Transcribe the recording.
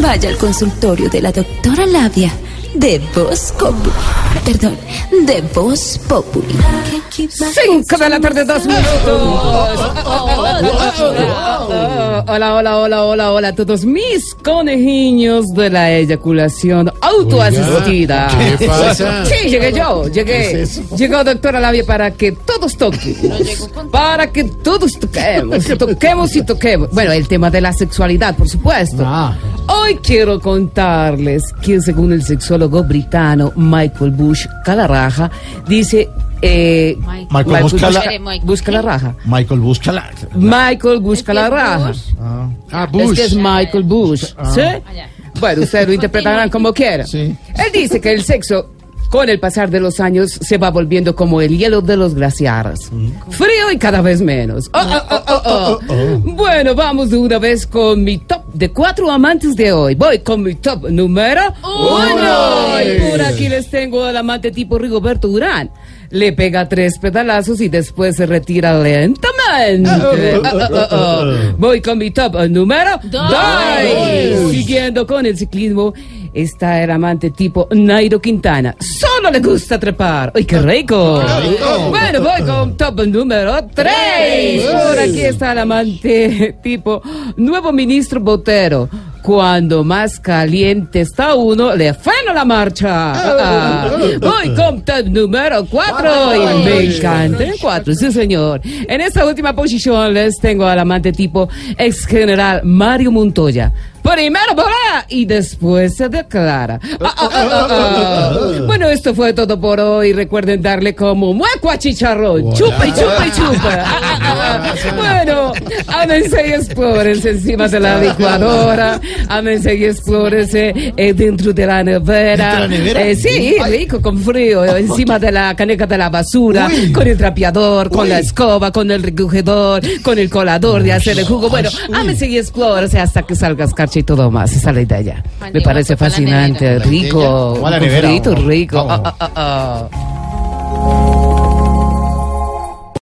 Vaya al consultorio de la doctora Labia de Voz Populi. Perdón, de Voz Populi. Cinco de la tarde, dos minutos. Hola, hola, hola, hola, hola a todos mis conejiños de la eyaculación autoasistida. ¿qué pasa? Sí, llegué yo, llegué. Llegó doctora Labia para que todos toquen. Para que todos toquemos, toquemos y toquemos. Bueno, el tema de la sexualidad, por supuesto. Ah. Hoy quiero contarles que según el sexólogo británico Michael Bush Calarraja, dice... Eh, Michael Bush Cala- busca la raja. Michael busca la. Michael busca la raja. Ah, Es que es Michael Bush. ¿Sí? Bueno, ustedes lo interpretarán como quieran. Sí. Él dice que el sexo, con el pasar de los años, se va volviendo como el hielo de los glaciares. Frío y cada vez menos. Oh, oh, oh, oh, oh. Bueno, vamos de una vez con mi top de cuatro amantes de hoy. Voy con mi top número uno. Y por aquí les tengo al amante tipo Rigoberto Urán. Le pega tres pedalazos y después se retira lentamente. Oh, oh, oh, oh. Voy con mi top número dos. Siguiendo con el ciclismo, está el amante tipo Nairo Quintana. Solo le gusta trepar. ¡Ay, qué rico! Bueno, voy con top número tres. Por aquí está el amante tipo nuevo ministro Botero. Cuando más caliente está uno, le freno la marcha. Ah, voy con top número cuatro. Y me encanta el cuatro, sí señor. En esta última posición les tengo al amante tipo ex general Mario Montoya. Primero volea y después se declara. Ah, ah, ah, ah, ah. Bueno, esto fue todo por hoy. Recuerden darle como mueco a chicharrón. Chupa y chupa y chupa. Ah. Bueno, ámense y explórense encima de la licuadora. Ámense y explórense eh, dentro de la nevera. ¿Dentro de la nevera? Eh, sí, rico, con frío. eh, Encima de la caneca de la basura. Con el trapeador, con la escoba, con el recogedor, con el colador de hacer el jugo. Bueno, ámense y explórense hasta que salga escarcha y todo más. Esa es la idea. Me parece fascinante, rico. ¿Cuál la con nevera? frito, rico.